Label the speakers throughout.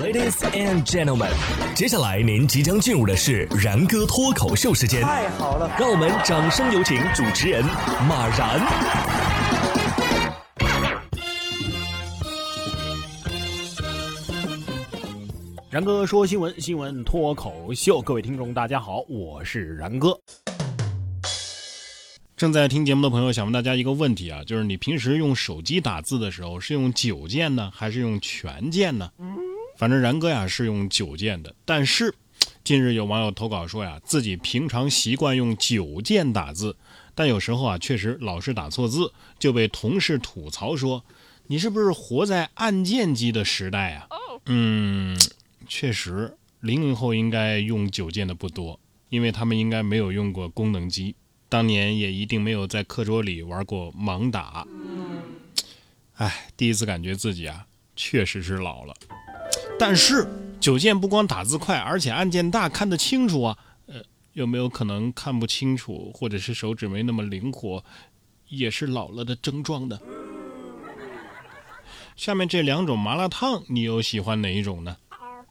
Speaker 1: Ladies and gentlemen，接下来您即将进入的是然哥脱口秀时间。
Speaker 2: 太好了，
Speaker 1: 让我们掌声有请主持人马然。
Speaker 3: 然哥说新闻，新闻脱口秀，各位听众大家好，我是然哥。正在听节目的朋友，想问大家一个问题啊，就是你平时用手机打字的时候，是用九键呢，还是用全键呢？反正然哥呀是用九键的，但是 近日有网友投稿说呀，自己平常习惯用九键打字，但有时候啊确实老是打错字，就被同事吐槽说：“你是不是活在按键机的时代啊？”嗯。确实，零零后应该用九键的不多，因为他们应该没有用过功能机，当年也一定没有在课桌里玩过盲打。哎，第一次感觉自己啊，确实是老了。但是九键不光打字快，而且按键大，看得清楚啊。呃，有没有可能看不清楚，或者是手指没那么灵活，也是老了的症状呢？下面这两种麻辣烫，你又喜欢哪一种呢？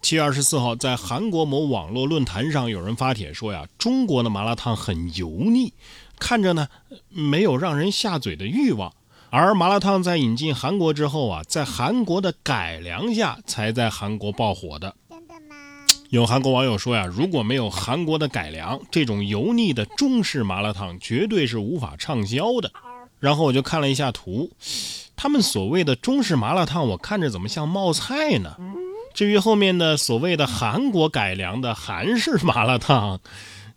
Speaker 3: 七月二十四号，在韩国某网络论坛上，有人发帖说呀，中国的麻辣烫很油腻，看着呢没有让人下嘴的欲望。而麻辣烫在引进韩国之后啊，在韩国的改良下才在韩国爆火的。有韩国网友说呀，如果没有韩国的改良，这种油腻的中式麻辣烫绝对是无法畅销的。然后我就看了一下图，他们所谓的中式麻辣烫，我看着怎么像冒菜呢？至于后面的所谓的韩国改良的韩式麻辣烫，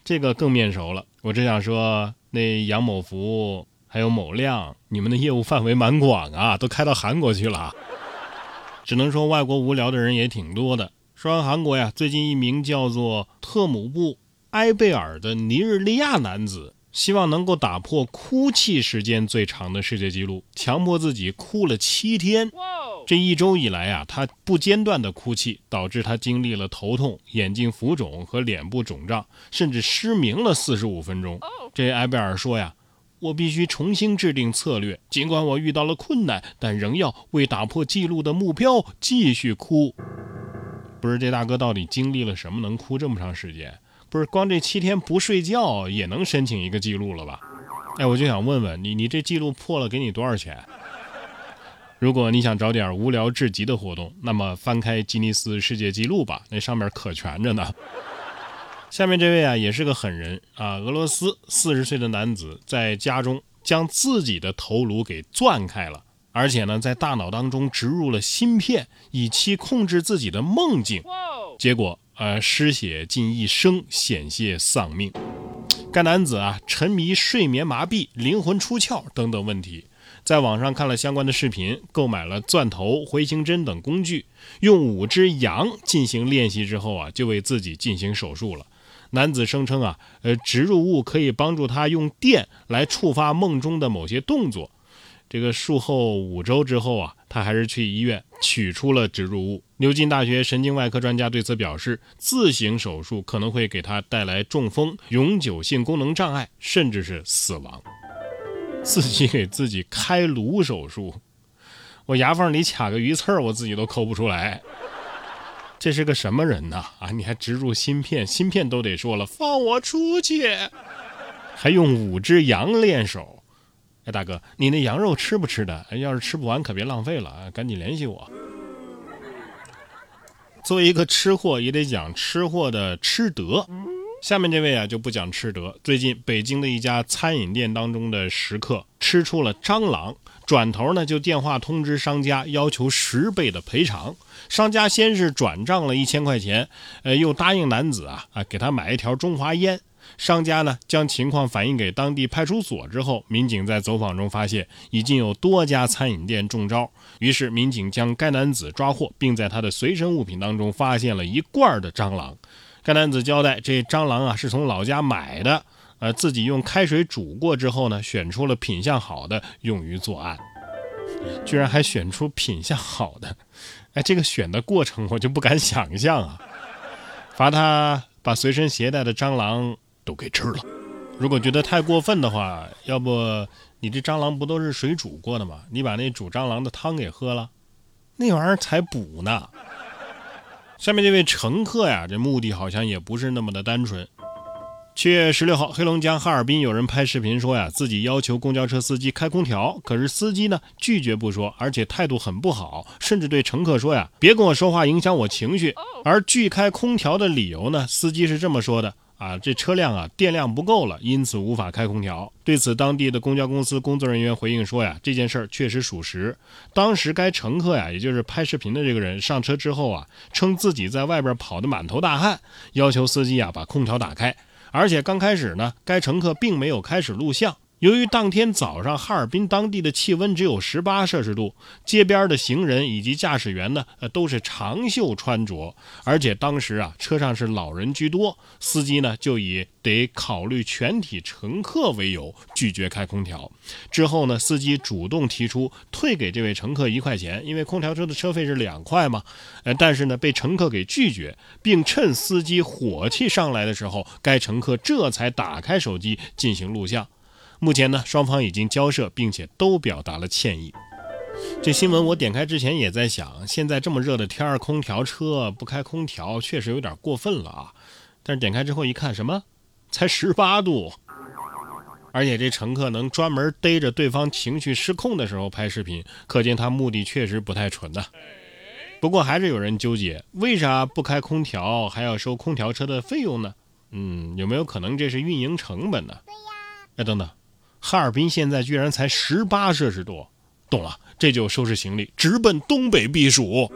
Speaker 3: 这个更面熟了。我只想说，那杨某福还有某亮，你们的业务范围蛮广啊，都开到韩国去了。只能说外国无聊的人也挺多的。说完韩国呀，最近一名叫做特姆布埃贝尔的尼日利亚男子。希望能够打破哭泣时间最长的世界纪录，强迫自己哭了七天。这一周以来啊，他不间断的哭泣，导致他经历了头痛、眼睛浮肿和脸部肿胀，甚至失明了四十五分钟。这埃贝尔说呀：“我必须重新制定策略，尽管我遇到了困难，但仍要为打破记录的目标继续哭。”不是这大哥到底经历了什么，能哭这么长时间？不是光这七天不睡觉也能申请一个记录了吧？哎，我就想问问你，你这记录破了给你多少钱？如果你想找点无聊至极的活动，那么翻开吉尼斯世界纪录吧，那上面可全着呢。下面这位啊也是个狠人啊，俄罗斯四十岁的男子在家中将自己的头颅给钻开了，而且呢在大脑当中植入了芯片，以期控制自己的梦境，结果。呃，失血近一升，险些丧命。该男子啊，沉迷睡眠麻痹、灵魂出窍等等问题，在网上看了相关的视频，购买了钻头、回形针等工具，用五只羊进行练习之后啊，就为自己进行手术了。男子声称啊，呃，植入物可以帮助他用电来触发梦中的某些动作。这个术后五周之后啊，他还是去医院取出了植入物。牛津大学神经外科专家对此表示，自行手术可能会给他带来中风、永久性功能障碍，甚至是死亡。自己给自己开颅手术，我牙缝里卡个鱼刺儿，我自己都抠不出来。这是个什么人呐？啊，你还植入芯片，芯片都得说了，放我出去，还用五只羊练手。哎，大哥，你那羊肉吃不吃的？要是吃不完，可别浪费了啊！赶紧联系我。作为一个吃货，也得讲吃货的吃德。下面这位啊，就不讲吃德。最近，北京的一家餐饮店当中的食客吃出了蟑螂，转头呢就电话通知商家，要求十倍的赔偿。商家先是转账了一千块钱，呃，又答应男子啊啊给他买一条中华烟。商家呢将情况反映给当地派出所之后，民警在走访中发现已经有多家餐饮店中招，于是民警将该男子抓获，并在他的随身物品当中发现了一罐的蟑螂。该男子交代，这蟑螂啊是从老家买的，呃，自己用开水煮过之后呢，选出了品相好的用于作案，居然还选出品相好的，哎，这个选的过程我就不敢想象啊！罚他把随身携带的蟑螂。都给吃了。如果觉得太过分的话，要不你这蟑螂不都是水煮过的吗？你把那煮蟑螂的汤给喝了，那玩意儿才补呢。下面这位乘客呀，这目的好像也不是那么的单纯。七月十六号，黑龙江哈尔滨有人拍视频说呀，自己要求公交车司机开空调，可是司机呢拒绝不说，而且态度很不好，甚至对乘客说呀，别跟我说话，影响我情绪。而拒开空调的理由呢，司机是这么说的。啊，这车辆啊电量不够了，因此无法开空调。对此，当地的公交公司工作人员回应说呀，这件事儿确实属实。当时该乘客呀，也就是拍视频的这个人上车之后啊，称自己在外边跑得满头大汗，要求司机啊把空调打开。而且刚开始呢，该乘客并没有开始录像。由于当天早上哈尔滨当地的气温只有十八摄氏度，街边的行人以及驾驶员呢，呃，都是长袖穿着，而且当时啊，车上是老人居多，司机呢就以得考虑全体乘客为由拒绝开空调。之后呢，司机主动提出退给这位乘客一块钱，因为空调车的车费是两块嘛，呃，但是呢被乘客给拒绝，并趁司机火气上来的时候，该乘客这才打开手机进行录像。目前呢，双方已经交涉，并且都表达了歉意。这新闻我点开之前也在想，现在这么热的天儿，空调车不开空调确实有点过分了啊。但是点开之后一看，什么？才十八度，而且这乘客能专门逮着对方情绪失控的时候拍视频，可见他目的确实不太纯呐。不过还是有人纠结，为啥不开空调还要收空调车的费用呢？嗯，有没有可能这是运营成本呢？对呀。哎，等等。哈尔滨现在居然才十八摄氏度，懂了，这就收拾行李直奔东北避暑。